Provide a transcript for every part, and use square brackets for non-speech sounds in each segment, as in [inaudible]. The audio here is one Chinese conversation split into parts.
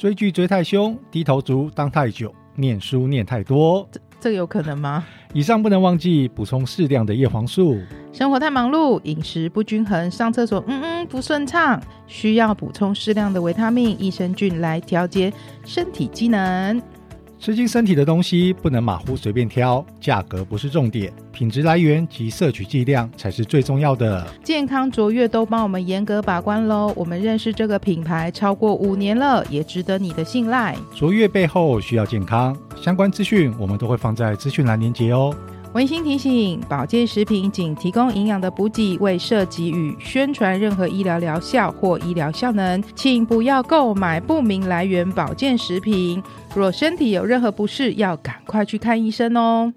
追剧追太凶，低头族当太久，念书念太多，这这有可能吗？以上不能忘记补充适量的叶黄素。生活太忙碌，饮食不均衡，上厕所嗯嗯不顺畅，需要补充适量的维他命、益生菌来调节身体机能。吃进身体的东西不能马虎随便挑，价格不是重点，品质来源及摄取剂量才是最重要的。健康卓越都帮我们严格把关喽。我们认识这个品牌超过五年了，也值得你的信赖。卓越背后需要健康，相关资讯我们都会放在资讯栏连结哦。温馨提醒：保健食品仅提供营养的补给，未涉及与宣传任何医疗疗效或医疗效能，请不要购买不明来源保健食品。若身体有任何不适，要赶快去看医生哦。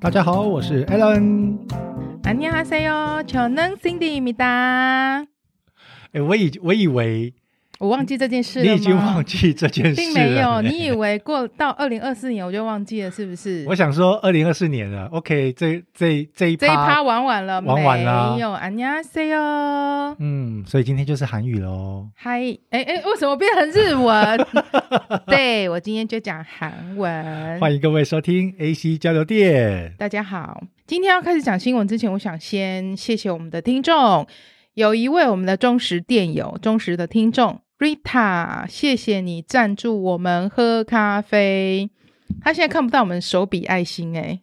大家好，我是 Alan。안녕하세요，저는 Cindy 입니다。哎，我以我以为。 我忘记这件事了你已经忘记这件事了，并没有。[laughs] 你以为过到二零二四年我就忘记了，是不是？我想说二零二四年了，OK，这这这一趴这一趴玩完了，玩完了，没有安妮亚哦。嗯，所以今天就是韩语喽。嗨，哎哎，为什么变成日文？[laughs] 对我今天就讲韩文。欢迎各位收听 AC 交流店。大家好，今天要开始讲新闻之前，我想先谢谢我们的听众。有一位我们的忠实电友、忠实的听众，Rita，谢谢你赞助我们喝咖啡。他现在看不到我们手比爱心哎，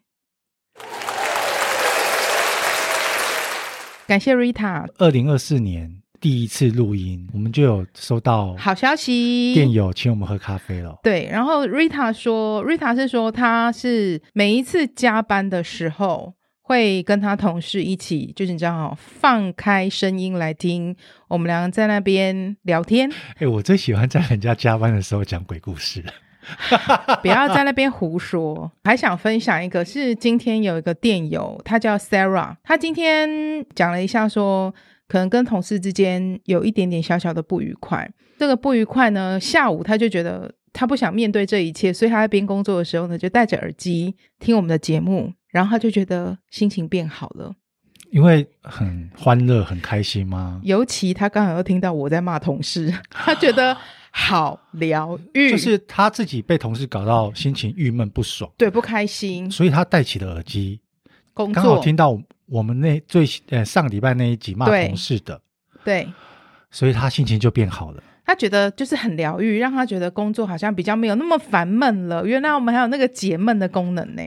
感谢 Rita。二零二四年第一次录音，我们就有收到好消息，电友请我们喝咖啡了。对，然后 Rita 说，Rita 是说他是每一次加班的时候。会跟他同事一起，就是你知道，放开声音来听我们两个在那边聊天。[laughs] 哎、欸，我最喜欢在人家加班的时候讲鬼故事了，不要在那边胡说。还想分享一个，是今天有一个电友，他叫 Sarah，他今天讲了一下说，说可能跟同事之间有一点点小小的不愉快。这个不愉快呢，下午他就觉得他不想面对这一切，所以他在边工作的时候呢，就戴着耳机听我们的节目。然后他就觉得心情变好了，因为很欢乐、很开心吗？尤其他刚好又听到我在骂同事，他觉得好疗愈。就是他自己被同事搞到心情郁闷不爽，对，不开心，所以他戴起了耳机工作，刚好听到我们那最呃上个礼拜那一集骂同事的，对，对，所以他心情就变好了。他觉得就是很疗愈，让他觉得工作好像比较没有那么烦闷了。原来我们还有那个解闷的功能呢。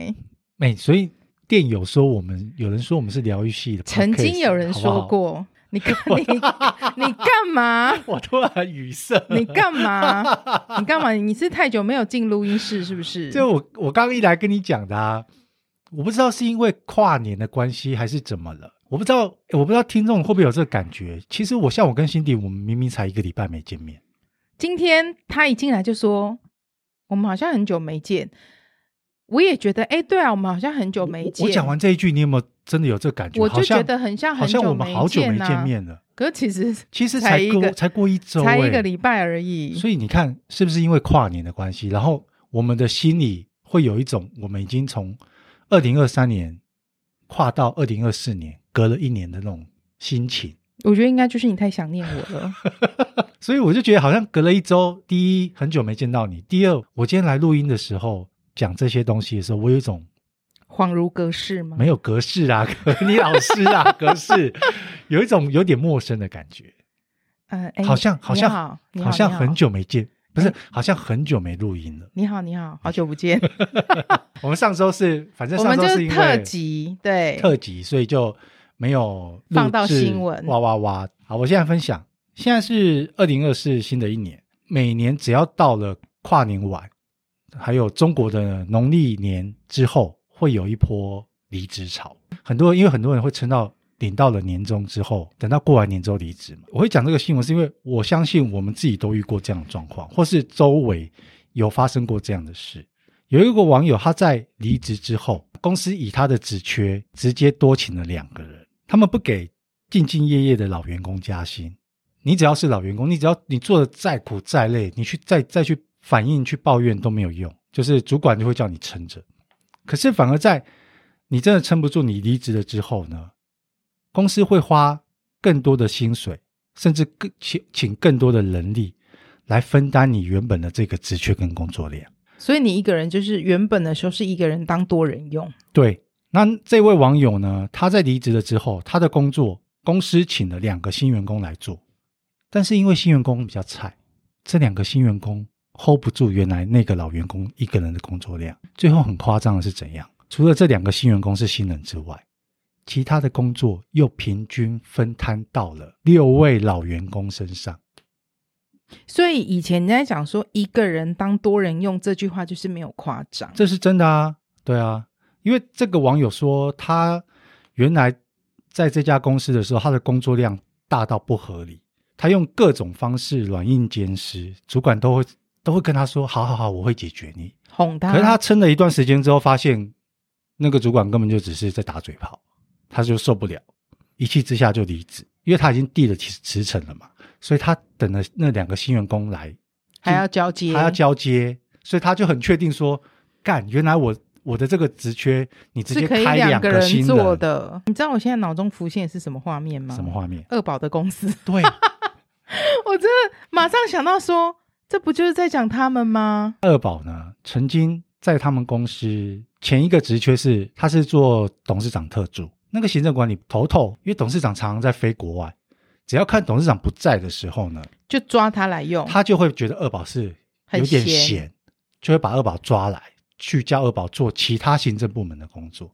没，所以。电友说我们有人说我们是疗愈系的，曾经有人说过，好好你你你干嘛？[laughs] 我突然语塞，你干嘛？你干嘛？你是太久没有进录音室是不是？[laughs] 就我我刚刚一来跟你讲的啊，我不知道是因为跨年的关系还是怎么了，我不知道，我不知道听众会不会有这个感觉。其实我像我跟辛迪，我们明明才一个礼拜没见面，今天他一进来就说我们好像很久没见。我也觉得，哎，对啊，我们好像很久没见。我讲完这一句，你有没有真的有这个感觉？我就觉得很像很久没见，好像我们好久没见面了。可是其实其实才过才过一周，才一个礼拜而已。所以你看，是不是因为跨年的关系，然后我们的心里会有一种，我们已经从二零二三年跨到二零二四年，隔了一年的那种心情。我觉得应该就是你太想念我了，[laughs] 所以我就觉得好像隔了一周。第一，很久没见到你；第二，我今天来录音的时候。讲这些东西的时候，我有一种恍如隔世吗？没有隔世啊，[laughs] 你老师啊，[laughs] 隔世有一种有点陌生的感觉。呃，好像好像好，好像很久没见，不是，好像很久没录音了。你好，你好，好久不见。[laughs] 我们上周是，反正上周是特辑，对，特辑，所以就没有放到新闻。哇哇哇！好，我现在分享，现在是二零二四新的一年，每年只要到了跨年晚。还有中国的农历年之后会有一波离职潮，很多因为很多人会撑到领到了年终之后，等到过完年之后离职嘛。我会讲这个新闻，是因为我相信我们自己都遇过这样的状况，或是周围有发生过这样的事。有一个网友他在离职之后，公司以他的职缺直接多请了两个人，他们不给兢兢业业的老员工加薪。你只要是老员工，你只要你做的再苦再累，你去再再去。反应去抱怨都没有用，就是主管就会叫你撑着。可是反而在你真的撑不住，你离职了之后呢，公司会花更多的薪水，甚至更请请更多的人力来分担你原本的这个职缺跟工作量。所以你一个人就是原本的时候是一个人当多人用。对，那这位网友呢，他在离职了之后，他的工作公司请了两个新员工来做，但是因为新员工比较菜，这两个新员工 hold 不住原来那个老员工一个人的工作量。最后很夸张的是怎样？除了这两个新员工是新人之外，其他的工作又平均分摊到了六位老员工身上。所以以前你在讲说一个人当多人用这句话就是没有夸张，这是真的啊，对啊，因为这个网友说他原来在这家公司的时候，他的工作量大到不合理，他用各种方式软硬兼施，主管都会都会跟他说：“好好好，我会解决你。”哄他。可是他撑了一段时间之后，发现那个主管根本就只是在打嘴炮，他就受不了，一气之下就离职，因为他已经递了辞辞呈了嘛。所以他等了那两个新员工来，还要交接，还要交接，所以他就很确定说，干，原来我我的这个职缺，你直接开两个新人做的。你知道我现在脑中浮现的是什么画面吗？什么画面？二宝的公司。对，[laughs] 我真的马上想到说，这不就是在讲他们吗？二宝呢，曾经在他们公司前一个职缺是，他是做董事长特助，那个行政管理头头，因为董事长常常在飞国外。只要看董事长不在的时候呢，就抓他来用，他就会觉得二宝是有点闲，就会把二宝抓来，去叫二宝做其他行政部门的工作。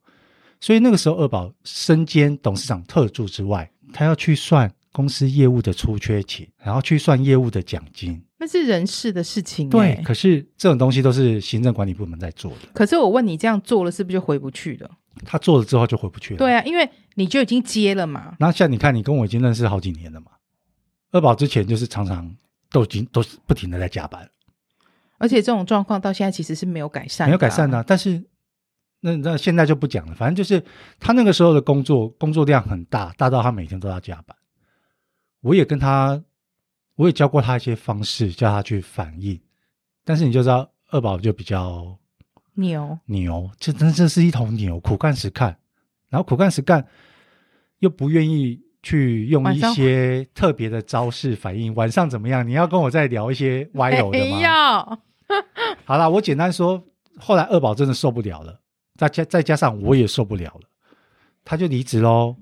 所以那个时候，二宝身兼董事长特助之外，他要去算公司业务的出缺勤，然后去算业务的奖金，那是人事的事情。对，可是这种东西都是行政管理部门在做的。可是我问你，这样做了是不是就回不去了？他做了之后就回不去了。对啊，因为你就已经接了嘛。那像你看，你跟我已经认识好几年了嘛。二宝之前就是常常都已经都是不停的在加班，而且这种状况到现在其实是没有改善，没有改善的、啊。但是那那现在就不讲了，反正就是他那个时候的工作工作量很大，大到他每天都要加班。我也跟他，我也教过他一些方式，叫他去反应。但是你就知道，二宝就比较。牛牛，这真这是一头牛，苦干实干，然后苦干实干，又不愿意去用一些特别的招式反应。晚上怎么样？你要跟我再聊一些歪楼的吗？[laughs] 要。[laughs] 好啦，我简单说，后来二宝真的受不了了，再加再加上我也受不了了，他就离职喽。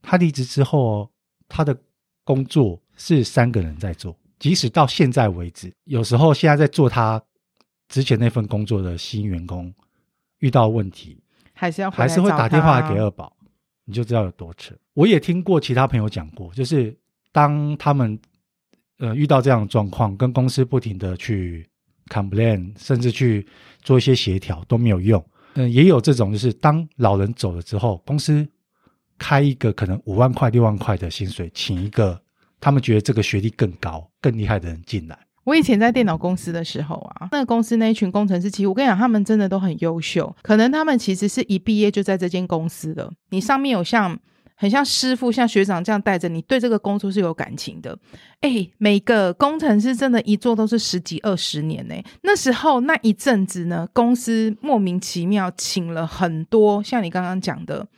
他离职之后，他的工作是三个人在做，即使到现在为止，有时候现在在做他。之前那份工作的新员工遇到问题，还是要还是会打电话给二宝，你就知道有多扯。我也听过其他朋友讲过，就是当他们呃遇到这样的状况，跟公司不停的去 complain，甚至去做一些协调都没有用。嗯、呃，也有这种，就是当老人走了之后，公司开一个可能五万块、六万块的薪水，请一个他们觉得这个学历更高、更厉害的人进来。我以前在电脑公司的时候啊，那个公司那一群工程师，其实我跟你讲，他们真的都很优秀。可能他们其实是一毕业就在这间公司的。你上面有像很像师傅、像学长这样带着你，对这个工作是有感情的。哎，每个工程师真的，一做都是十几二十年呢。那时候那一阵子呢，公司莫名其妙请了很多像你刚刚讲的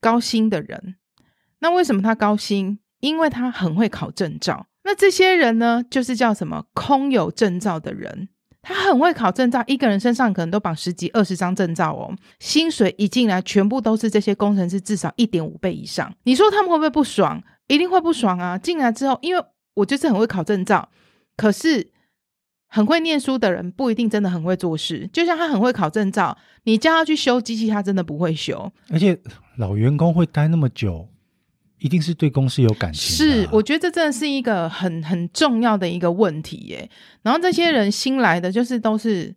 高薪的人。那为什么他高薪？因为他很会考证照。那这些人呢，就是叫什么空有证照的人，他很会考证照，一个人身上可能都绑十几二十张证照哦。薪水一进来，全部都是这些工程师至少一点五倍以上。你说他们会不会不爽？一定会不爽啊！进来之后，因为我就是很会考证照，可是很会念书的人不一定真的很会做事。就像他很会考证照，你叫他去修机器，他真的不会修。而且老员工会待那么久。一定是对公司有感情。是，我觉得这真的是一个很很重要的一个问题耶。然后这些人新来的，就是都是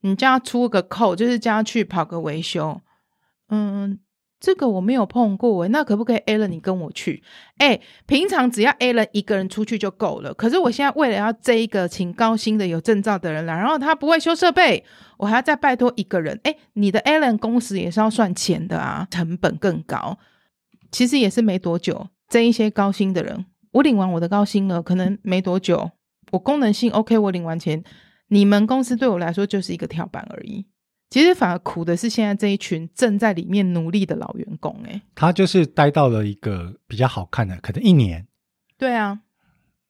你叫他出个扣，就是叫他去跑个维修。嗯，这个我没有碰过诶，那可不可以 Alan 你跟我去？哎，平常只要 Alan 一个人出去就够了。可是我现在为了要这一个请高薪的有证照的人来，然后他不会修设备，我还要再拜托一个人。哎，你的 Alan 公司也是要算钱的啊，成本更高。其实也是没多久，这一些高薪的人，我领完我的高薪了，可能没多久，我功能性 OK，我领完钱，你们公司对我来说就是一个跳板而已。其实反而苦的是现在这一群正在里面努力的老员工，哎，他就是待到了一个比较好看的，可能一年，对啊，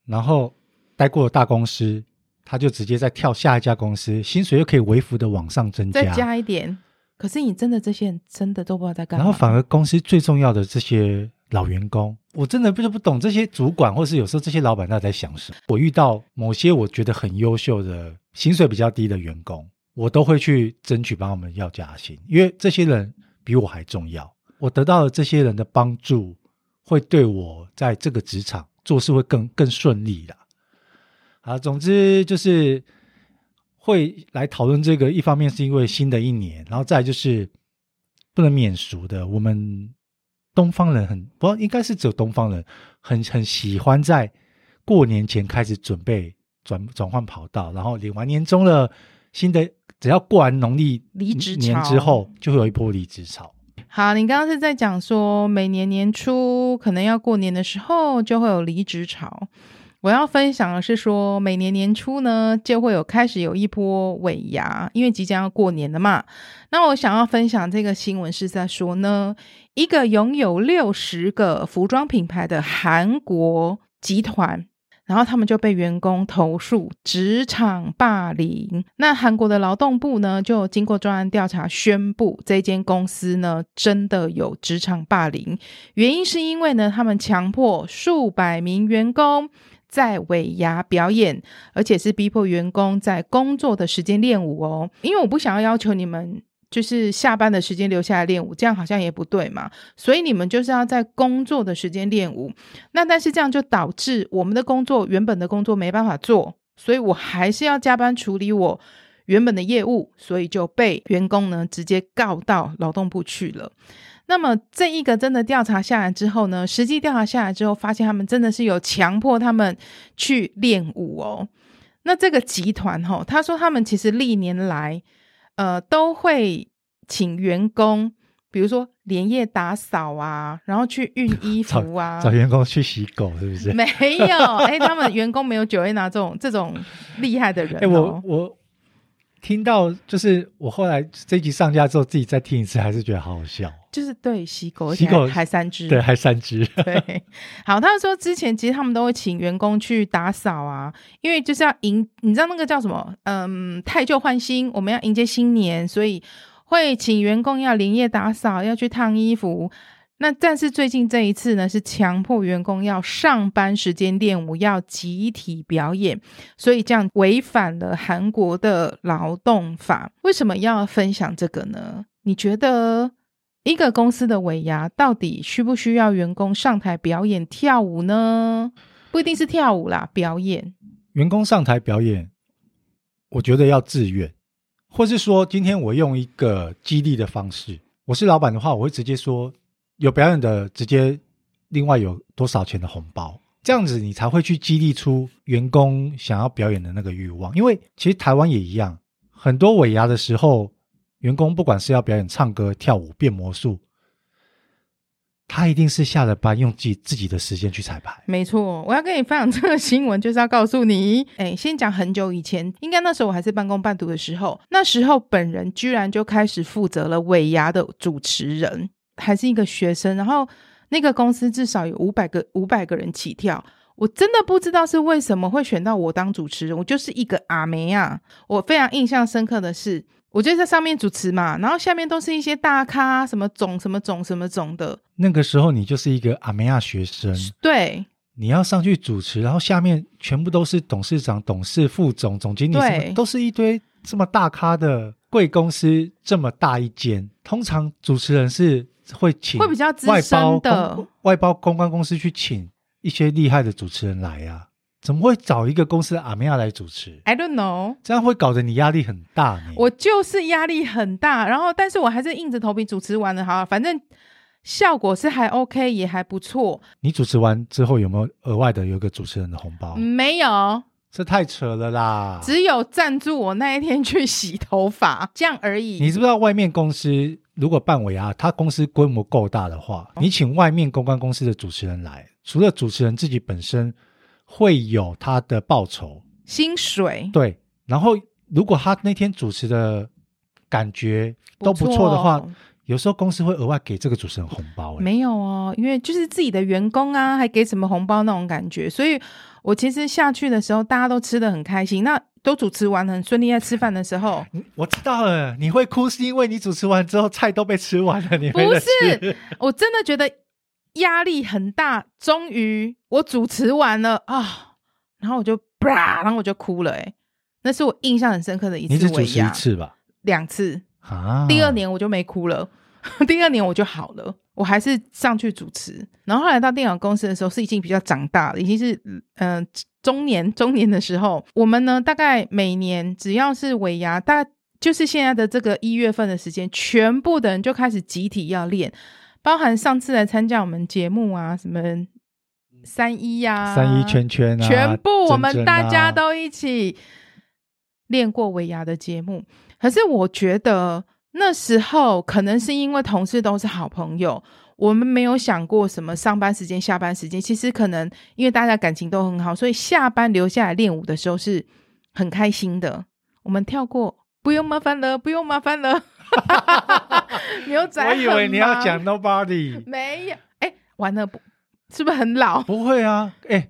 然后待过了大公司，他就直接再跳下一家公司，薪水又可以微幅的往上增加，再加一点。可是你真的这些人真的都不知道在干嘛，然后反而公司最重要的这些老员工，我真的不是不懂这些主管，或是有时候这些老板他在想什么。我遇到某些我觉得很优秀的、薪水比较低的员工，我都会去争取帮他们要加薪，因为这些人比我还重要。我得到了这些人的帮助，会对我在这个职场做事会更更顺利的。好，总之就是。会来讨论这个，一方面是因为新的一年，然后再来就是不能免俗的，我们东方人很不应该是只有东方人很很喜欢在过年前开始准备转转换跑道，然后领完年终了，新的只要过完农历离职年之后，就会有一波离职潮。好，你刚刚是在讲说每年年初可能要过年的时候就会有离职潮。我要分享的是说，每年年初呢，就会有开始有一波尾牙，因为即将要过年了嘛。那我想要分享这个新闻是在说呢，一个拥有六十个服装品牌的韩国集团，然后他们就被员工投诉职场霸凌。那韩国的劳动部呢，就经过专案调查，宣布这间公司呢真的有职场霸凌，原因是因为呢，他们强迫数百名员工。在尾牙表演，而且是逼迫员工在工作的时间练舞哦。因为我不想要要求你们就是下班的时间留下来练舞，这样好像也不对嘛。所以你们就是要在工作的时间练舞。那但是这样就导致我们的工作原本的工作没办法做，所以我还是要加班处理我原本的业务，所以就被员工呢直接告到劳动部去了。那么这一个真的调查下来之后呢，实际调查下来之后，发现他们真的是有强迫他们去练舞哦。那这个集团哈、哦，他说他们其实历年来，呃，都会请员工，比如说连夜打扫啊，然后去熨 [laughs] 衣服啊，找，找员工去洗狗，是不是？[laughs] 没有，哎，他们员工没有九 A 拿这种这种厉害的人、哦。哎，我我。听到就是我后来这一集上架之后，自己再听一次，还是觉得好好笑。就是对洗狗，洗狗还三只，对，还三只。[laughs] 对，好，他们说之前其实他们都会请员工去打扫啊，因为就是要迎，你知道那个叫什么？嗯，太旧换新，我们要迎接新年，所以会请员工要连夜打扫，要去烫衣服。那但是最近这一次呢，是强迫员工要上班时间练舞，要集体表演，所以这样违反了韩国的劳动法。为什么要分享这个呢？你觉得一个公司的尾牙到底需不需要员工上台表演跳舞呢？不一定是跳舞啦，表演。员工上台表演，我觉得要自愿，或是说今天我用一个激励的方式。我是老板的话，我会直接说。有表演的，直接另外有多少钱的红包，这样子你才会去激励出员工想要表演的那个欲望。因为其实台湾也一样，很多尾牙的时候，员工不管是要表演唱歌、跳舞、变魔术，他一定是下了班用自己自己的时间去彩排。没错，我要跟你分享这个新闻，就是要告诉你，[laughs] 哎，先讲很久以前，应该那时候我还是半工半读的时候，那时候本人居然就开始负责了尾牙的主持人。还是一个学生，然后那个公司至少有五百个五百个人起跳，我真的不知道是为什么会选到我当主持人，我就是一个阿梅啊！我非常印象深刻的是，我就在上面主持嘛，然后下面都是一些大咖，什么总什么总什么总的。那个时候你就是一个阿梅亚学生，对，你要上去主持，然后下面全部都是董事长、董事、副总、总经理，对，都是一堆这么大咖的贵公司，这么大一间，通常主持人是。会请会比较资深的外包公关公司去请一些厉害的主持人来呀、啊？怎么会找一个公司的阿妹亚来主持？I don't know，这样会搞得你压力很大。我就是压力很大，然后但是我还是硬着头皮主持完了。哈，反正效果是还 OK，也还不错。你主持完之后有没有额外的有一个主持人的红包？没有。这太扯了啦！只有赞助我那一天去洗头发，这样而已。你知不知道外面公司如果办尾牙，他公司规模够大的话，你请外面公关公司的主持人来，除了主持人自己本身会有他的报酬、薪水，对。然后如果他那天主持的感觉都不错的话，有时候公司会额外给这个主持人红包、欸。没有哦，因为就是自己的员工啊，还给什么红包那种感觉，所以我其实下去的时候，大家都吃的很开心。那都主持完很顺利，在吃饭的时候，我知道了，你会哭是因为你主持完之后菜都被吃完了，你。不是，我真的觉得压力很大。终于我主持完了啊，然后我就啪，然后我就哭了、欸。哎，那是我印象很深刻的一次。你只主持一次吧？两次啊。第二年我就没哭了，[laughs] 第二年我就好了，我还是上去主持。然后后来到电脑公司的时候，是已经比较长大了，已经是嗯。呃中年中年的时候，我们呢，大概每年只要是尾牙，大概就是现在的这个一月份的时间，全部的人就开始集体要练，包含上次来参加我们节目啊，什么三一呀、啊、三一圈圈啊，全部我们大家都一起练过尾牙的节目。可是我觉得那时候可能是因为同事都是好朋友。我们没有想过什么上班时间、下班时间，其实可能因为大家感情都很好，所以下班留下来练舞的时候是很开心的。我们跳过，不用麻烦了，不用麻烦了。[laughs] [laughs] 牛仔，我以为你要讲 Nobody，没有，哎，完了，不是不是很老？[laughs] 不会啊，哎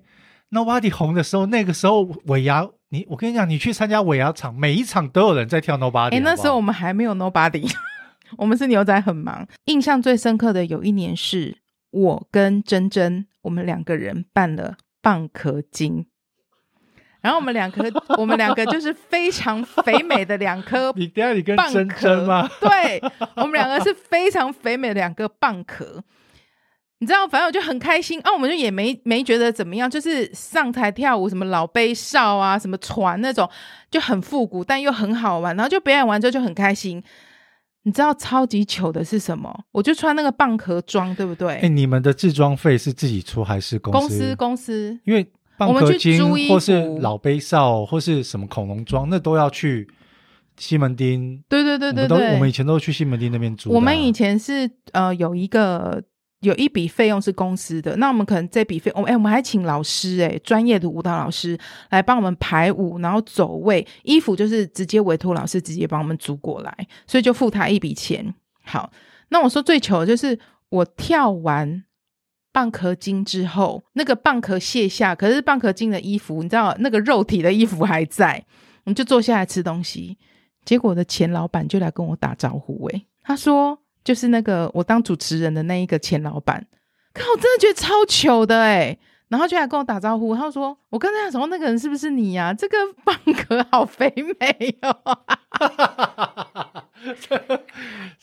，Nobody 红的时候，那个时候尾牙，你我跟你讲，你去参加尾牙场，每一场都有人在跳 Nobody。哎，那时候我们还没有 Nobody。[laughs] 我们是牛仔很忙，印象最深刻的有一年是我跟珍珍，我们两个人办了蚌壳精，然后我们两颗，[laughs] 我们两个就是非常肥美的两颗。[laughs] 你等下你跟珍珍吗？对，我们两个是非常肥美的两个蚌壳。你知道，反正我就很开心啊，我们就也没没觉得怎么样，就是上台跳舞，什么老杯少啊，什么船那种，就很复古，但又很好玩。然后就表演完之后就很开心。你知道超级糗的是什么？我就穿那个蚌壳装，对不对？哎、欸，你们的制装费是自己出还是公司？公司公司，因为蚌壳精或是老杯少或是什么恐龙装，那都要去西门町。对对对对对，我们，我们以前都去西门町那边租、啊。我们以前是呃有一个。有一笔费用是公司的，那我们可能这笔费，哎，我们还请老师哎、欸，专业的舞蹈老师来帮我们排舞，然后走位，衣服就是直接委托老师直接帮我们租过来，所以就付他一笔钱。好，那我说最糗的就是我跳完蚌壳精之后，那个蚌壳卸下，可是蚌壳精的衣服，你知道那个肉体的衣服还在，我们就坐下来吃东西，结果的前老板就来跟我打招呼、欸，哎，他说。就是那个我当主持人的那一个前老板，靠，我真的觉得超糗的哎、然后就来跟我打招呼，他说：“我刚才想说那个人是不是你呀、啊？这个蚌壳好肥美哦，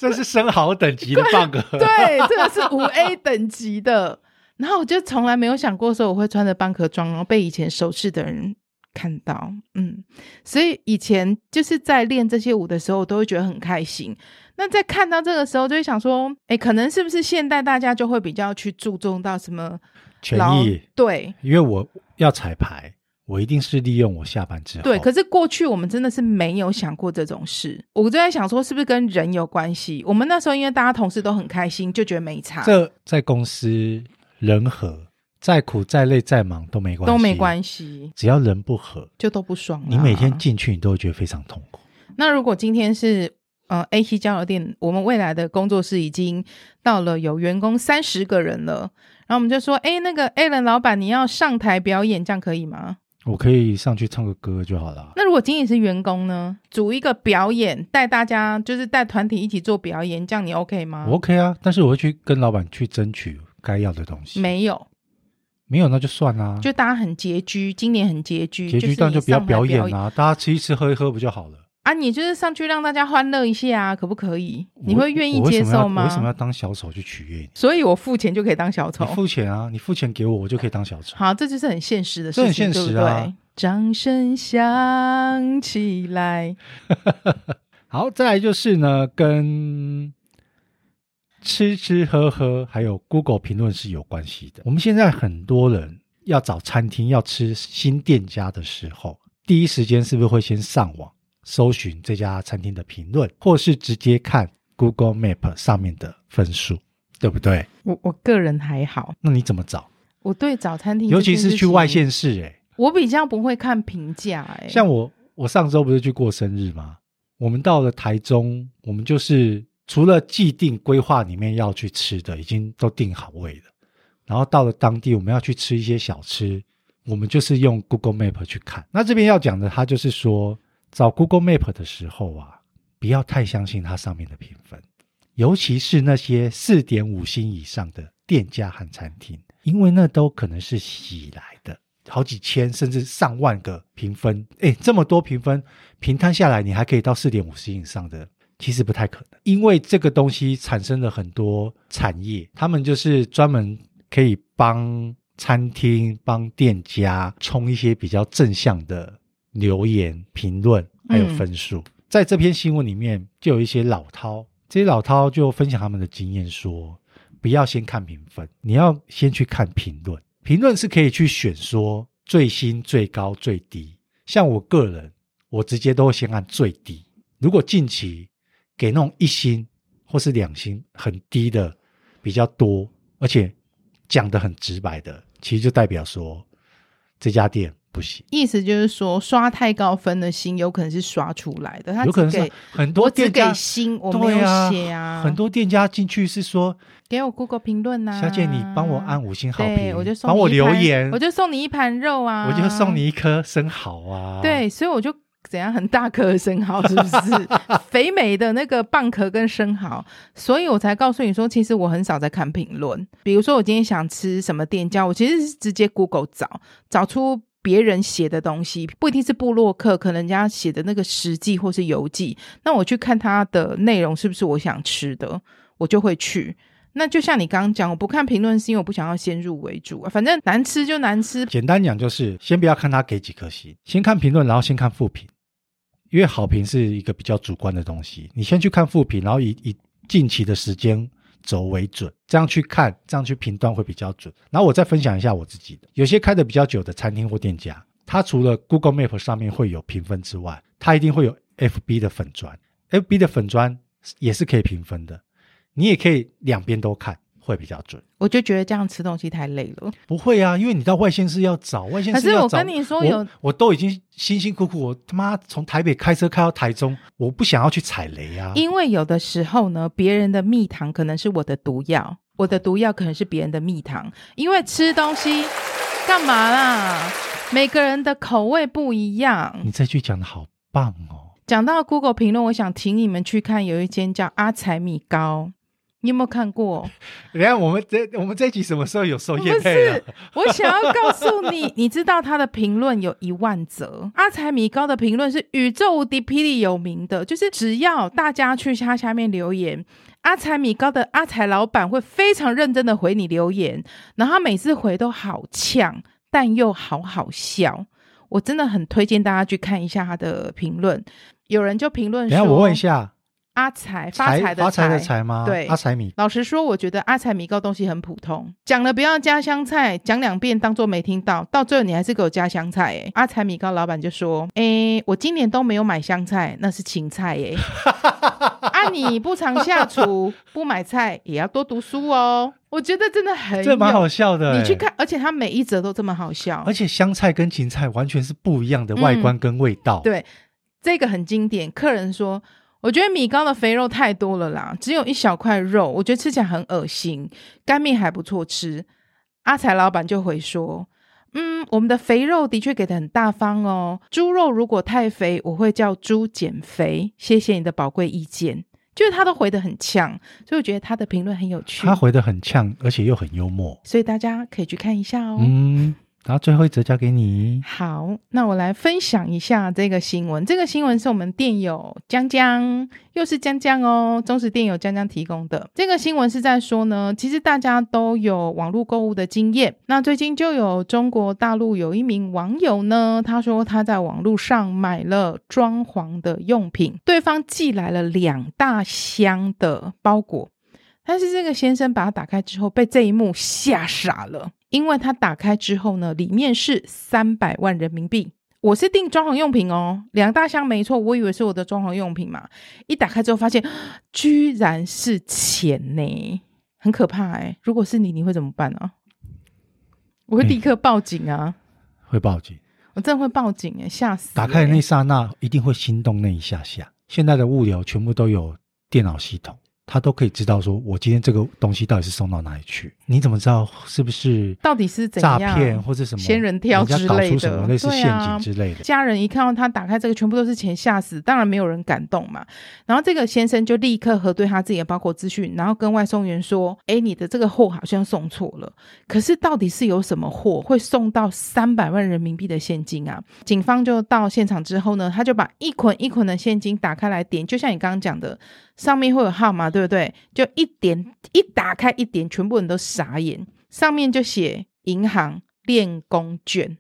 这这是生蚝等级的蚌壳，[laughs] 对，这个是五 A 等级的。然后我就从来没有想过说我会穿着蚌壳装，然后被以前熟识的人看到，嗯，所以以前就是在练这些舞的时候，我都会觉得很开心。”那在看到这个时候，就会想说，哎、欸，可能是不是现代大家就会比较去注重到什么权益？对，因为我要彩排，我一定是利用我下班之后。对，可是过去我们真的是没有想过这种事。我就在想说，是不是跟人有关系？我们那时候因为大家同事都很开心，就觉得没差。这在公司人和，再苦再累再忙都没关系，都没关系，只要人不和，就都不爽。你每天进去，你都会觉得非常痛苦。那如果今天是？呃 A C 交流店，我们未来的工作室已经到了有员工三十个人了。然后我们就说，哎，那个 Alan 老板，你要上台表演，这样可以吗？我可以上去唱个歌就好了。那如果仅仅是员工呢？组一个表演，带大家就是带团体一起做表演，这样你 OK 吗？我 OK 啊，但是我会去跟老板去争取该要的东西。没有，没有那就算啦。就大家很拮据，今年很拮据，拮据，当然就不要表演啊，大家吃一吃喝一喝不就好了？啊，你就是上去让大家欢乐一下啊，可不可以？你会愿意接受吗？为什么要当小丑去取悦你？所以我付钱就可以当小丑。你付钱啊，你付钱给我，我就可以当小丑。好，这就是很现实的事情，很现实啊。对，对，掌声响起来。[laughs] 好，再来就是呢，跟吃吃喝喝还有 Google 评论是有关系的。我们现在很多人要找餐厅要吃新店家的时候，第一时间是不是会先上网？搜寻这家餐厅的评论，或是直接看 Google Map 上面的分数，对不对？我我个人还好。那你怎么找？我对找餐厅，尤其是去外县市，欸，哎，我比较不会看评价，哎。像我，我上周不是去过生日吗？我们到了台中，我们就是除了既定规划里面要去吃的，已经都定好位了。然后到了当地，我们要去吃一些小吃，我们就是用 Google Map 去看。那这边要讲的，它就是说，找 Google Map 的时候啊，不要太相信它上面的评分，尤其是那些四点五星以上的店家和餐厅，因为那都可能是洗来的。好几千甚至上万个评分，哎，这么多评分，平摊下来，你还可以到四点五星以上的，其实不太可能。因为这个东西产生了很多产业，他们就是专门可以帮餐厅、帮店家冲一些比较正向的留言、评论，还有分数。嗯、在这篇新闻里面，就有一些老饕，这些老饕就分享他们的经验说，不要先看评分，你要先去看评论。评论是可以去选说最新、最高、最低。像我个人，我直接都会先按最低。如果近期给那种一星或是两星很低的比较多，而且讲得很直白的，其实就代表说这家店。不行，意思就是说，刷太高分的星有可能是刷出来的，他有可能是很多店家给星，我没有写啊，啊。很多店家进去是说，给我 Google 评论呐，小姐你帮我按五星好评，我就帮我留言，我就送你一盘肉啊，我就送你一颗生蚝啊。对，所以我就。怎样很大颗的生蚝是不是 [laughs] 肥美的那个蚌壳跟生蚝？所以我才告诉你说，其实我很少在看评论。比如说我今天想吃什么店家，我其实是直接 Google 找，找出别人写的东西，不一定是部落客，可能人家写的那个食记或是游记。那我去看它的内容是不是我想吃的，我就会去。那就像你刚刚讲，我不看评论是因为我不想要先入为主啊，反正难吃就难吃。简单讲就是，先不要看他给几颗星，先看评论，然后先看复评。因为好评是一个比较主观的东西，你先去看复评，然后以以近期的时间轴为准，这样去看，这样去评断会比较准。然后我再分享一下我自己的，有些开的比较久的餐厅或店家，它除了 Google Map 上面会有评分之外，它一定会有 FB 的粉砖，FB 的粉砖也是可以评分的，你也可以两边都看。会比较准，我就觉得这样吃东西太累了。不会啊，因为你到外县市要找外县市要找，可是我跟你说有，我，我都已经辛辛苦苦，我他妈从台北开车开到台中，我不想要去踩雷啊。因为有的时候呢，别人的蜜糖可能是我的毒药，我的毒药可能是别人的蜜糖。因为吃东西干嘛啦？每个人的口味不一样。你这句讲的好棒哦。讲到 Google 评论，我想请你们去看，有一间叫阿财米糕。你有没有看过？[laughs] 等下我们这我们这一集什么时候有收业配？不是，我想要告诉你，你知道他的评论有一万则。阿财米高的评论是宇宙无敌霹雳有名的，就是只要大家去他下面留言，阿财米高的阿财老板会非常认真的回你留言，然后他每次回都好呛，但又好好笑。我真的很推荐大家去看一下他的评论。有人就评论说，等下我问一下。阿财发财的发财的财吗？对，阿财米。老实说，我觉得阿财米糕东西很普通，讲了不要加香菜，讲两遍当做没听到，到最后你还是给我加香菜。哎，阿财米糕老板就说：“哎，我今年都没有买香菜，那是芹菜。”哎，啊，你不常下厨，不买菜也要多读书哦。我觉得真的很，这蛮好笑的。你去看，而且它每一则都这么好笑，而且香菜跟芹菜完全是不一样的外观跟味道。嗯、对，这个很经典。客人说。我觉得米糕的肥肉太多了啦，只有一小块肉，我觉得吃起来很恶心。干面还不错吃，阿才老板就回说：“嗯，我们的肥肉的确给的很大方哦。猪肉如果太肥，我会叫猪减肥。谢谢你的宝贵意见。”就是他都回得很呛，所以我觉得他的评论很有趣。他回得很呛，而且又很幽默，所以大家可以去看一下哦。嗯。然后最后一则交给你。好，那我来分享一下这个新闻。这个新闻是我们店友江江，又是江江哦，忠实店友江江提供的。这个新闻是在说呢，其实大家都有网络购物的经验。那最近就有中国大陆有一名网友呢，他说他在网络上买了装潢的用品，对方寄来了两大箱的包裹，但是这个先生把它打开之后，被这一幕吓傻了。因为它打开之后呢，里面是三百万人民币。我是订装潢用品哦，两大箱没错，我以为是我的装潢用品嘛。一打开之后发现，[gasps] 居然是钱呢，很可怕哎。如果是你，你会怎么办啊？我会立刻报警啊！会报警，我真的会报警哎，吓死！打开的那刹那，一定会心动那一下下。现在的物流全部都有电脑系统。它都可以知道说，我今天这个东西到底是送到哪里去？你怎么知道是不是到底是诈骗或者什么仙人跳之类的？什么类似陷阱之类的？啊、家人一看到他打开这个，全部都是钱，吓死！当然没有人敢动嘛。然后这个先生就立刻核对他自己的包裹资讯，然后跟外送员说：“哎，你的这个货好像送错了。可是到底是有什么货会送到三百万人民币的现金啊？”警方就到现场之后呢，他就把一捆一捆的现金打开来点，就像你刚刚讲的。上面会有号码，对不对？就一点一打开一点，全部人都眨眼。上面就写银行练功卷，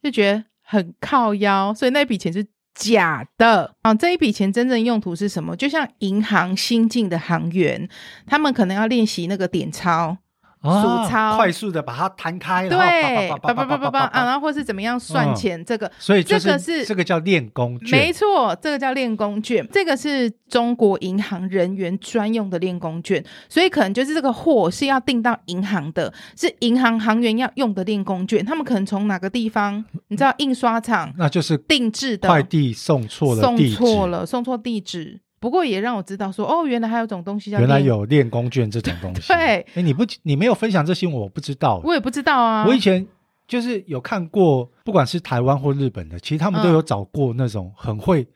就觉得很靠腰，所以那笔钱是假的啊！这一笔钱真正用途是什么？就像银行新进的行员，他们可能要练习那个点钞。数钞，快速的把它摊开，对，叭叭叭叭叭啊，然后或是怎么样算钱，这个，所以这个是这个叫练功券，没错，这个叫练功券，这个是中国银行人员专用的练功券，所以可能就是这个货是要订到银行的，是银行行员要用的练功券，他们可能从哪个地方，你知道印刷厂，那就是定制的快递送错了，送错了，送错地址。不过也让我知道说，哦，原来还有种东西叫，原来有练功卷这种东西。[laughs] 对，哎，你不，你没有分享这些，我不知道。我也不知道啊。我以前就是有看过，不管是台湾或日本的，其实他们都有找过那种很会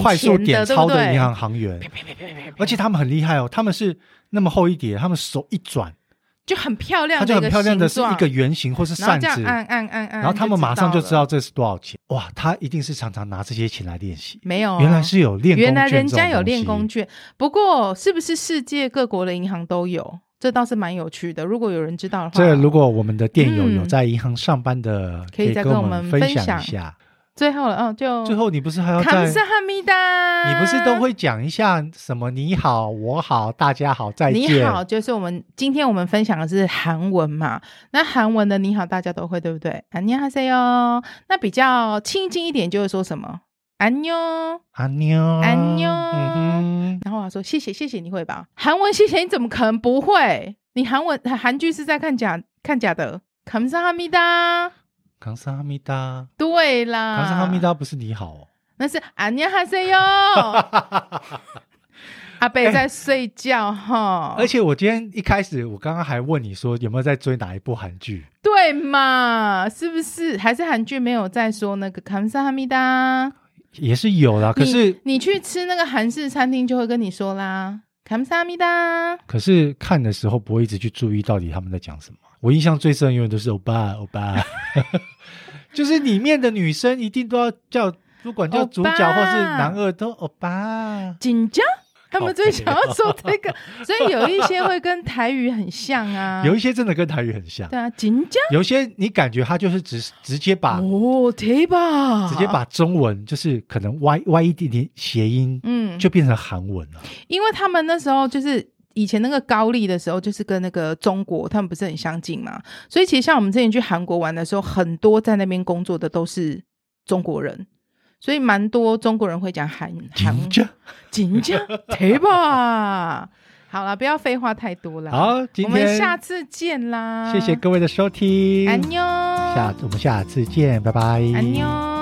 快速点钞的银行行员，而且他们很厉害哦，他们是那么厚一叠，他们手一转。就很漂亮，它就很漂亮的是一个圆形或是扇子，按按按按按，然后他们马上就知道这是多少钱。哇，他一定是常常拿这些钱来练习。没有，原来是有练，原来人家有练功券。不过是不是世界各国的银行都有？这倒是蛮有趣的。如果有人知道的话，这如果我们的店友有在银行上班的，可以再跟我们分享一下。最后了，哦，就最后你不是还要再，你不是都会讲一下什么你好，我好，大家好，再见。你好，就是我们今天我们分享的是韩文嘛？那韩文的你好，大家都会对不对？안녕하세요。那比较亲近一点，就会说什么？안녕，안녕，안녕。然后我说谢谢，谢谢，你会吧？韩文谢谢，你怎么可能不会？你韩文韩剧是在看假看假的？감사합니다。 康萨哈密达，对啦，康萨哈密达不是你好，哦，那是安尼哈塞哟。[laughs] 阿北在睡觉哈，而且我今天一开始，我刚刚还问你说有没有在追哪一部韩剧？对嘛？是不是？还是韩剧没有在说那个康萨哈密达？也是有啦，可是你，你去吃那个韩式餐厅就会跟你说啦，康萨哈密达。可是看的时候不会一直去注意到底他们在讲什么。我印象最深永远都是欧巴欧巴，[laughs] 就是里面的女生一定都要叫，不管叫主角或是男二都欧巴。紧张，他们最想要说这个，[laughs] 所以有一些会跟台语很像啊。有一些真的跟台语很像。对啊，紧张。有些你感觉他就是直直接把哦，对吧？直接把中文就是可能歪歪一点点谐音，嗯，就变成韩文了。因为他们那时候就是。以前那个高丽的时候，就是跟那个中国他们不是很相近嘛，所以其实像我们之前去韩国玩的时候，很多在那边工作的都是中国人，所以蛮多中国人会讲韩韩。紧张，对吧？好了，不要废话太多了。好，今天我们下次见啦！谢谢各位的收听，安妞，下我们下次见，拜拜，安妞。